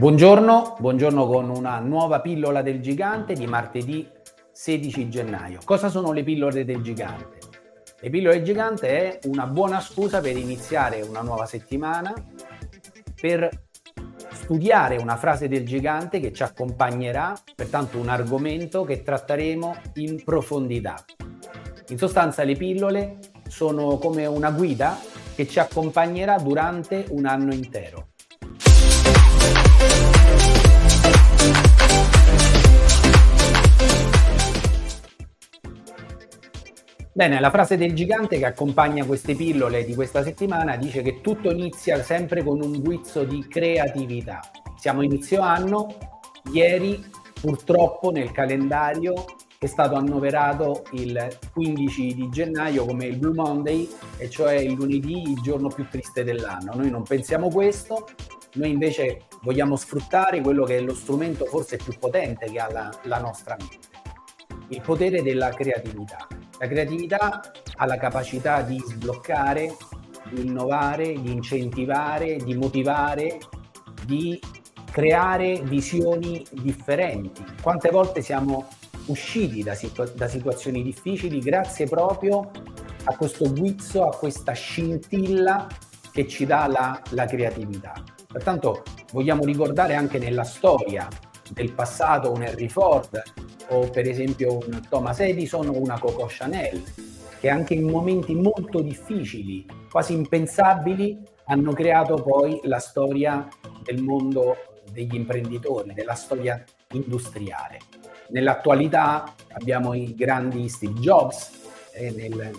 Buongiorno, buongiorno con una nuova pillola del gigante di martedì 16 gennaio. Cosa sono le pillole del gigante? Le pillole del gigante è una buona scusa per iniziare una nuova settimana, per studiare una frase del gigante che ci accompagnerà, pertanto un argomento che tratteremo in profondità. In sostanza le pillole sono come una guida che ci accompagnerà durante un anno intero. Bene, la frase del gigante che accompagna queste pillole di questa settimana dice che tutto inizia sempre con un guizzo di creatività. Siamo inizio anno, ieri purtroppo nel calendario è stato annoverato il 15 di gennaio come il Blue Monday, e cioè il lunedì, il giorno più triste dell'anno. Noi non pensiamo questo, noi invece vogliamo sfruttare quello che è lo strumento forse più potente che ha la, la nostra mente, il potere della creatività. La creatività ha la capacità di sbloccare, di innovare, di incentivare, di motivare, di creare visioni differenti. Quante volte siamo usciti da, situ- da situazioni difficili grazie proprio a questo guizzo, a questa scintilla che ci dà la, la creatività. Pertanto vogliamo ricordare anche nella storia del passato un Henry Ford o per esempio un Thomas Edison o una Coco Chanel, che anche in momenti molto difficili, quasi impensabili, hanno creato poi la storia del mondo degli imprenditori, della storia industriale. Nell'attualità abbiamo i grandi Steve Jobs, eh, nel,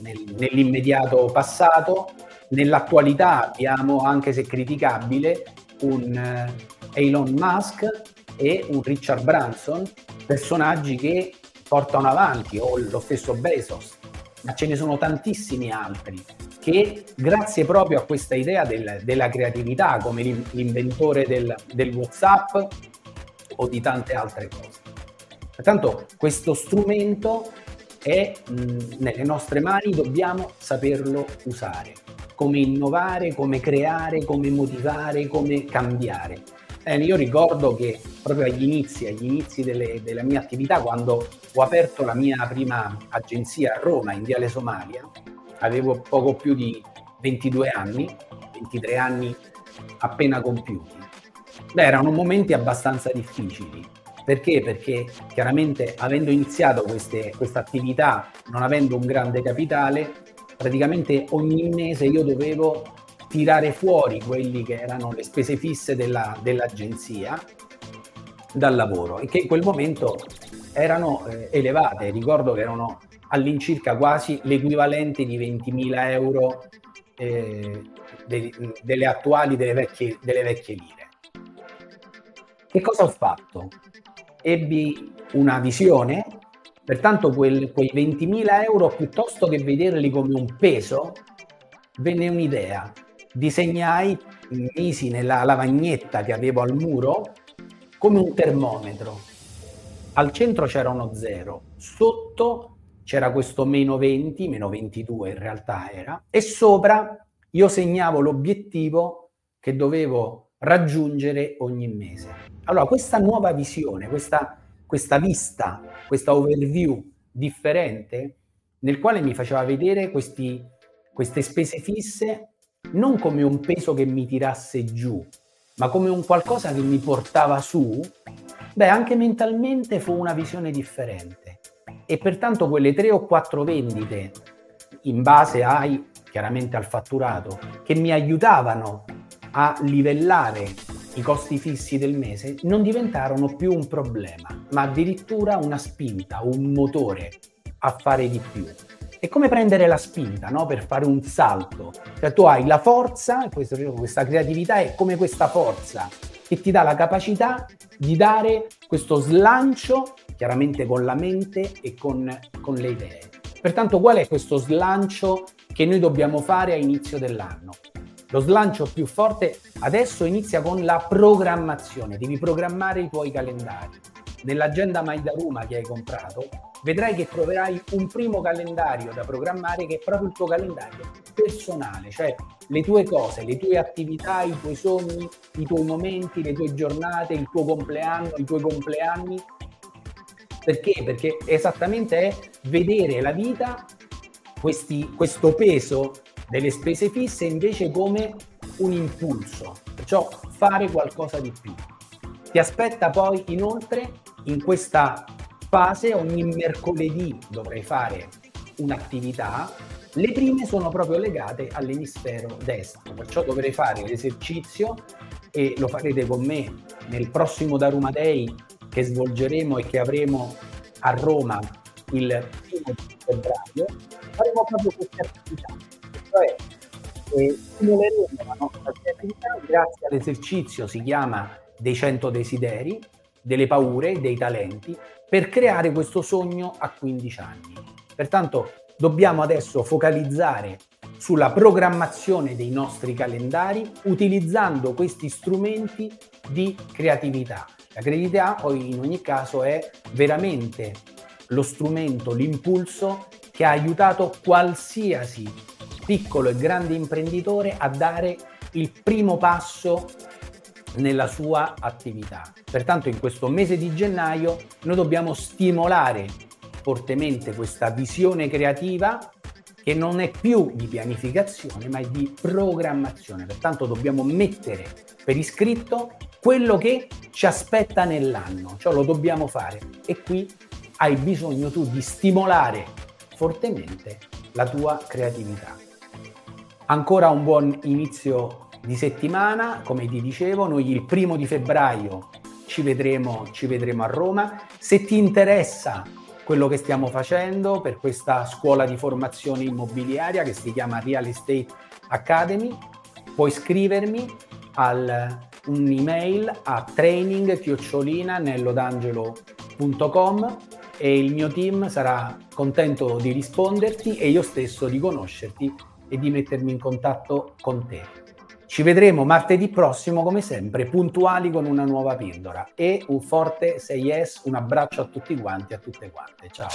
nel, nell'immediato passato, nell'attualità abbiamo, anche se criticabile, un uh, Elon Musk e un Richard Branson, personaggi che portano avanti, o lo stesso Bezos, ma ce ne sono tantissimi altri che grazie proprio a questa idea del, della creatività, come l'inventore del, del WhatsApp o di tante altre cose. Pertanto questo strumento è mh, nelle nostre mani, dobbiamo saperlo usare, come innovare, come creare, come motivare, come cambiare. Eh, io ricordo che proprio agli inizi, agli inizi delle, della mia attività, quando ho aperto la mia prima agenzia a Roma, in Viale Somalia, avevo poco più di 22 anni, 23 anni appena compiuti. Beh, erano momenti abbastanza difficili. Perché? Perché chiaramente avendo iniziato questa attività, non avendo un grande capitale, praticamente ogni mese io dovevo tirare fuori quelli che erano le spese fisse della, dell'agenzia dal lavoro e che in quel momento erano eh, elevate. Ricordo che erano all'incirca quasi l'equivalente di 20.000 euro eh, de, delle attuali, delle vecchie, delle vecchie lire. Che cosa ho fatto? Ebbi una visione, pertanto quel, quei 20.000 euro, piuttosto che vederli come un peso, venne un'idea disegnai, misi nella lavagnetta che avevo al muro come un termometro. Al centro c'era uno zero, sotto c'era questo meno 20, meno 22 in realtà era, e sopra io segnavo l'obiettivo che dovevo raggiungere ogni mese. Allora, questa nuova visione, questa, questa vista, questa overview differente, nel quale mi faceva vedere questi, queste spese fisse non come un peso che mi tirasse giù, ma come un qualcosa che mi portava su, beh, anche mentalmente fu una visione differente. E pertanto quelle tre o quattro vendite, in base ai, chiaramente al fatturato, che mi aiutavano a livellare i costi fissi del mese, non diventarono più un problema, ma addirittura una spinta, un motore a fare di più. È come prendere la spinta no? per fare un salto. Cioè tu hai la forza, questo, questa creatività è come questa forza che ti dà la capacità di dare questo slancio, chiaramente con la mente e con, con le idee. Pertanto qual è questo slancio che noi dobbiamo fare a inizio dell'anno? Lo slancio più forte adesso inizia con la programmazione, devi programmare i tuoi calendari. Nell'agenda Maidaruma che hai comprato vedrai che troverai un primo calendario da programmare che è proprio il tuo calendario personale, cioè le tue cose, le tue attività, i tuoi sogni, i tuoi momenti, le tue giornate, il tuo compleanno, i tuoi compleanni. Perché? Perché esattamente è vedere la vita, questi, questo peso delle spese fisse invece come un impulso, perciò fare qualcosa di più. Ti aspetta poi inoltre in questa fase ogni mercoledì dovrai fare un'attività le prime sono proprio legate all'emisfero destro, perciò dovrei fare l'esercizio e lo farete con me nel prossimo Daruma Day che svolgeremo e che avremo a Roma il primo febbraio. Faremo proprio queste attività, cioè eh, stimoleremo la nostra creatività grazie all'esercizio, si chiama dei 100 desideri, delle paure, dei talenti, per creare questo sogno a 15 anni. Pertanto dobbiamo adesso focalizzare sulla programmazione dei nostri calendari utilizzando questi strumenti di creatività. La creatività poi in ogni caso è veramente lo strumento, l'impulso che ha aiutato qualsiasi piccolo e grande imprenditore a dare il primo passo nella sua attività. Pertanto in questo mese di gennaio noi dobbiamo stimolare fortemente questa visione creativa che non è più di pianificazione ma è di programmazione. Pertanto dobbiamo mettere per iscritto quello che ci aspetta nell'anno, cioè lo dobbiamo fare e qui hai bisogno tu di stimolare fortemente la tua creatività. Ancora un buon inizio di settimana, come ti dicevo, noi il primo di febbraio ci vedremo, ci vedremo a Roma. Se ti interessa quello che stiamo facendo per questa scuola di formazione immobiliaria che si chiama Real Estate Academy. Puoi scrivermi al un'email a training-nellodangelo.com e il mio team sarà contento di risponderti e io stesso di conoscerti e di mettermi in contatto con te. Ci vedremo martedì prossimo, come sempre, puntuali con una nuova pillola. E un forte 6S, un abbraccio a tutti quanti, a tutte quante. Ciao.